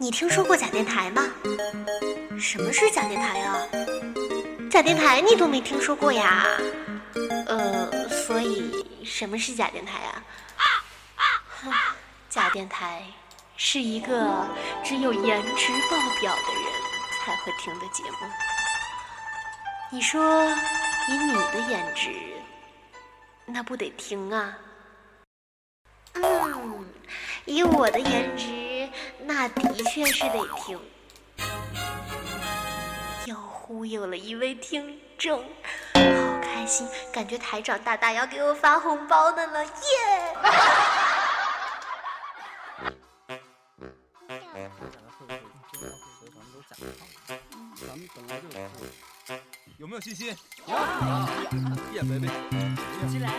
你听说过假电台吗？什么是假电台啊？假电台你都没听说过呀？呃，所以什么是假电台啊？假电台是一个只有颜值爆表的人才会听的节目。你说以你的颜值，那不得听啊？嗯，以我的颜值。那的确是得听，又忽悠了一位听众，好开心，感觉台长大大要给我发红包的了，耶！有没有信心？有。耶，baby，起来。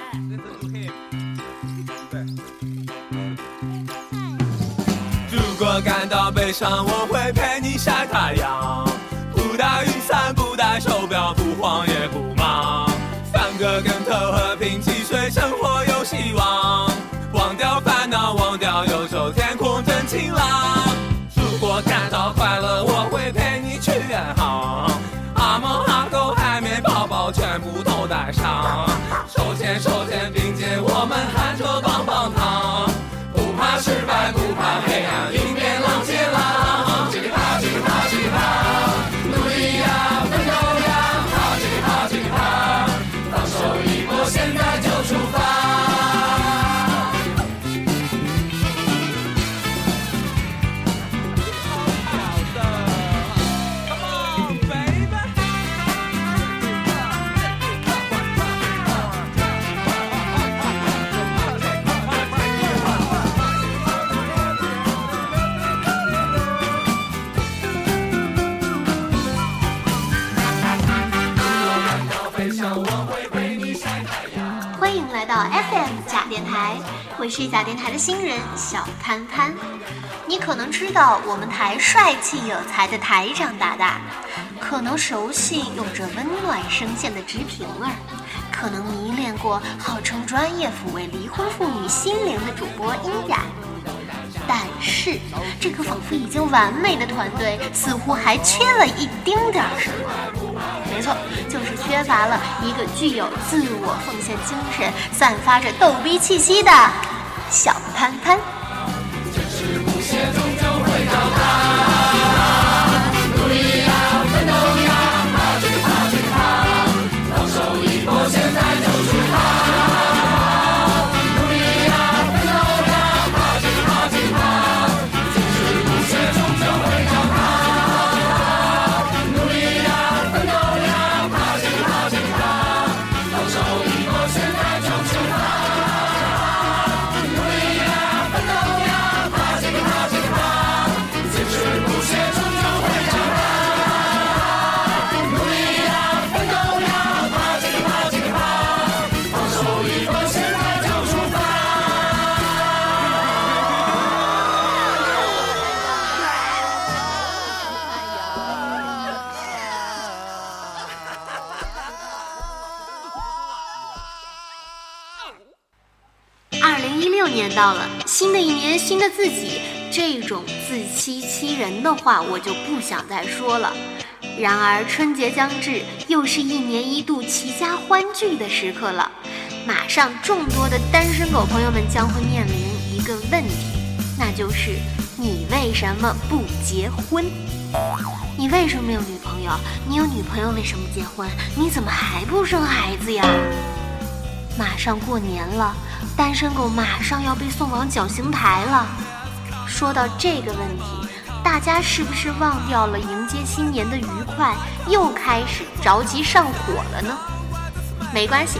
如果感到悲伤，我会陪你晒太阳。不带雨伞，不带手表，不慌也不忙。翻个跟头，喝瓶汽水，生活有希望。忘掉烦恼，忘掉忧愁，天空真晴朗。如果感到快乐，我会陪你去远航。阿猫阿狗，海绵宝宝，全部都带上。手牵手，肩我是假电台的新人小潘潘。你可能知道我们台帅气有才的台长大大，可能熟悉有着温暖声线的直平儿，可能迷恋过号称专业抚慰离婚妇女心灵的主播音雅。但是，这个仿佛已经完美的团队，似乎还缺了一丁点儿什么。缺乏了一个具有自我奉献精神、散发着逗逼气息的小潘潘。一六年到了新的一年，新的自己，这种自欺欺人的话我就不想再说了。然而春节将至，又是一年一度齐家欢聚的时刻了。马上众多的单身狗朋友们将会面临一个问题，那就是你为什么不结婚？你为什么没有女朋友？你有女朋友为什么不结婚？你怎么还不生孩子呀？马上过年了。单身狗马上要被送往绞刑台了。说到这个问题，大家是不是忘掉了迎接新年的愉快，又开始着急上火了呢？没关系，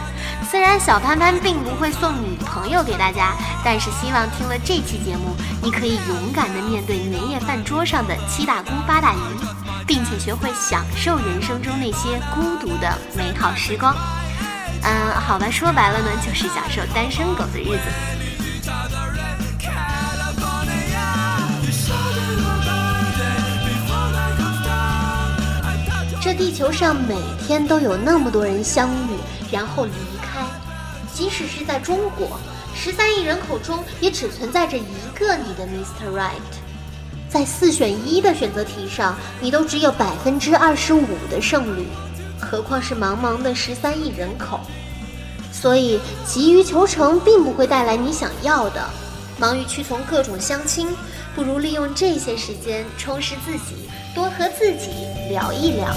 虽然小潘潘并不会送女朋友给大家，但是希望听了这期节目，你可以勇敢地面对年夜饭桌上的七大姑八大姨，并且学会享受人生中那些孤独的美好时光。嗯，好吧，说白了呢，就是享受单身狗的日子。这地球上每天都有那么多人相遇，然后离开。即使是在中国，十三亿人口中也只存在着一个你的 Mr. Right。在四选一的选择题上，你都只有百分之二十五的胜率，何况是茫茫的十三亿人口。所以，急于求成并不会带来你想要的。忙于屈从各种相亲，不如利用这些时间充实自己，多和自己聊一聊。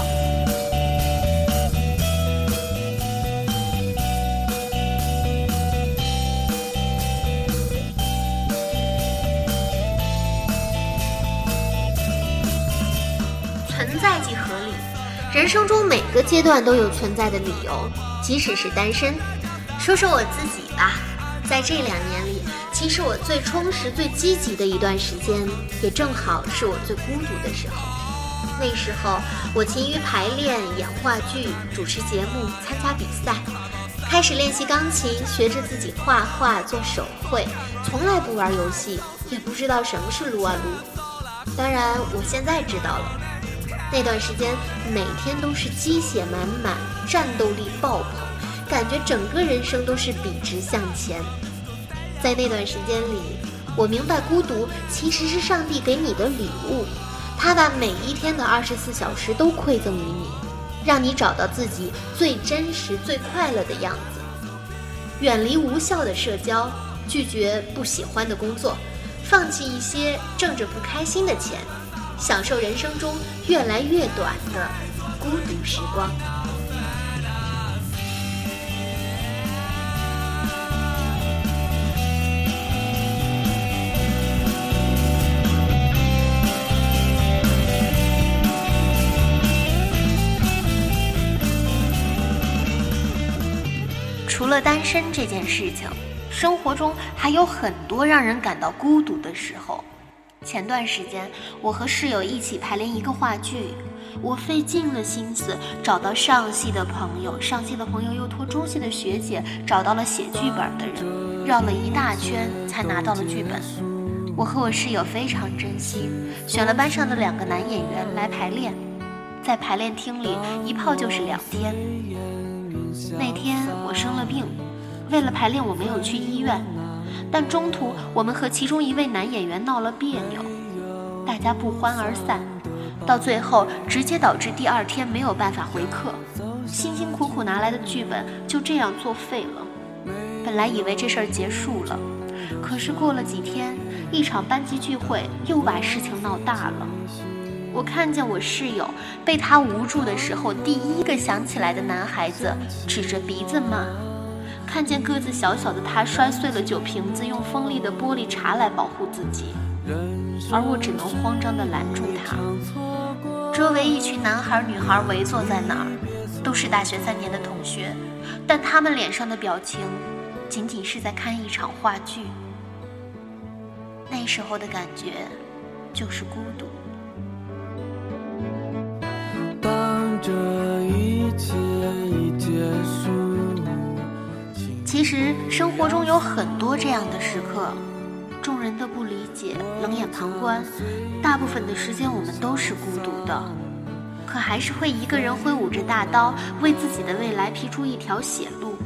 存在即合理人生中每个阶段都有存在的理由，即使是单身。说说我自己吧，在这两年里，其实我最充实、最积极的一段时间，也正好是我最孤独的时候。那时候，我勤于排练、演话剧、主持节目、参加比赛，开始练习钢琴，学着自己画画、做手绘，从来不玩游戏，也不知道什么是撸啊撸。当然，我现在知道了。那段时间，每天都是鸡血满满，战斗力爆棚，感觉整个人生都是笔直向前。在那段时间里，我明白孤独其实是上帝给你的礼物，他把每一天的二十四小时都馈赠于你，让你找到自己最真实、最快乐的样子。远离无效的社交，拒绝不喜欢的工作，放弃一些挣着不开心的钱。享受人生中越来越短的孤独时光。除了单身这件事情，生活中还有很多让人感到孤独的时候。前段时间，我和室友一起排练一个话剧，我费尽了心思找到上戏的朋友，上戏的朋友又托中戏的学姐找到了写剧本的人，绕了一大圈才拿到了剧本。我和我室友非常珍惜，选了班上的两个男演员来排练，在排练厅里一泡就是两天。那天我生了病，为了排练我没有去医院。但中途我们和其中一位男演员闹了别扭，大家不欢而散，到最后直接导致第二天没有办法回课，辛辛苦苦拿来的剧本就这样作废了。本来以为这事儿结束了，可是过了几天，一场班级聚会又把事情闹大了。我看见我室友被他无助的时候，第一个想起来的男孩子指着鼻子骂。看见个子小小的他摔碎了酒瓶子，用锋利的玻璃碴来保护自己，而我只能慌张地拦住他。周围一群男孩女孩围坐在那儿，都是大学三年的同学，但他们脸上的表情，仅仅是在看一场话剧。那时候的感觉，就是孤独。当这一切其实生活中有很多这样的时刻，众人的不理解、冷眼旁观，大部分的时间我们都是孤独的，可还是会一个人挥舞着大刀，为自己的未来劈出一条血路。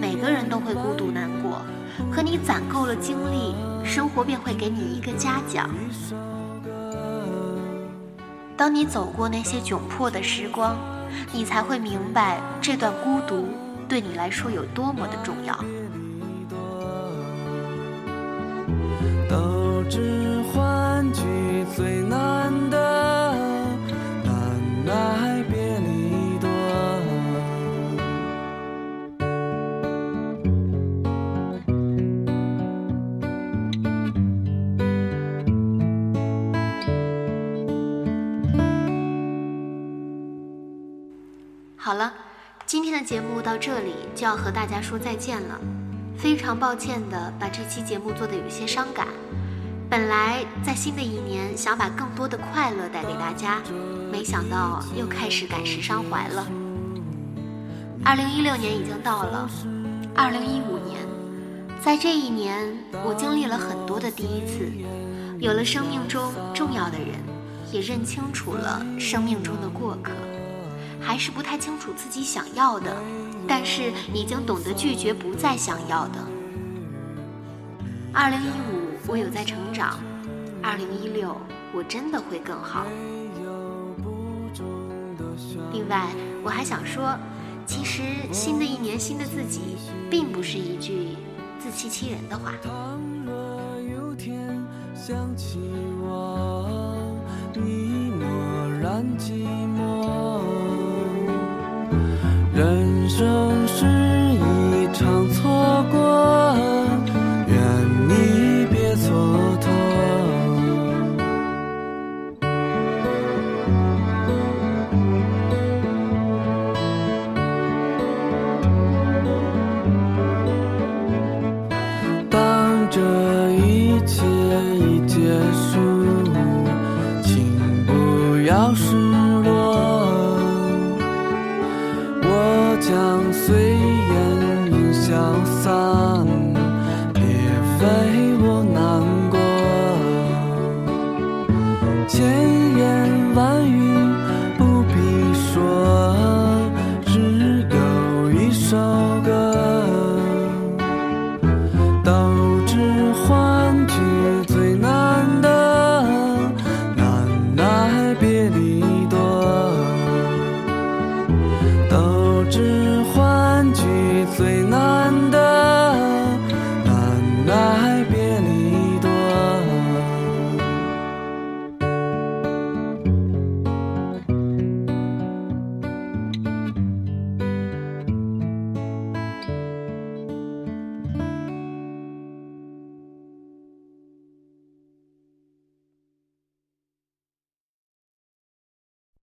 每个人都会孤独难过，可你攒够了精力，生活便会给你一个嘉奖。当你走过那些窘迫的时光，你才会明白这段孤独。对你来说有多么的重要？天的节目到这里就要和大家说再见了，非常抱歉的把这期节目做的有些伤感。本来在新的一年想把更多的快乐带给大家，没想到又开始感时伤怀了。二零一六年已经到了，二零一五年，在这一年我经历了很多的第一次，有了生命中重要的人，也认清楚了生命中的过客。还是不太清楚自己想要的，但是已经懂得拒绝不再想要的。二零一五，我有在成长；二零一六我真的会更好。另外，我还想说，其实新的一年新的自己，并不是一句自欺欺人的话。想起我，你默然寂寞。人生是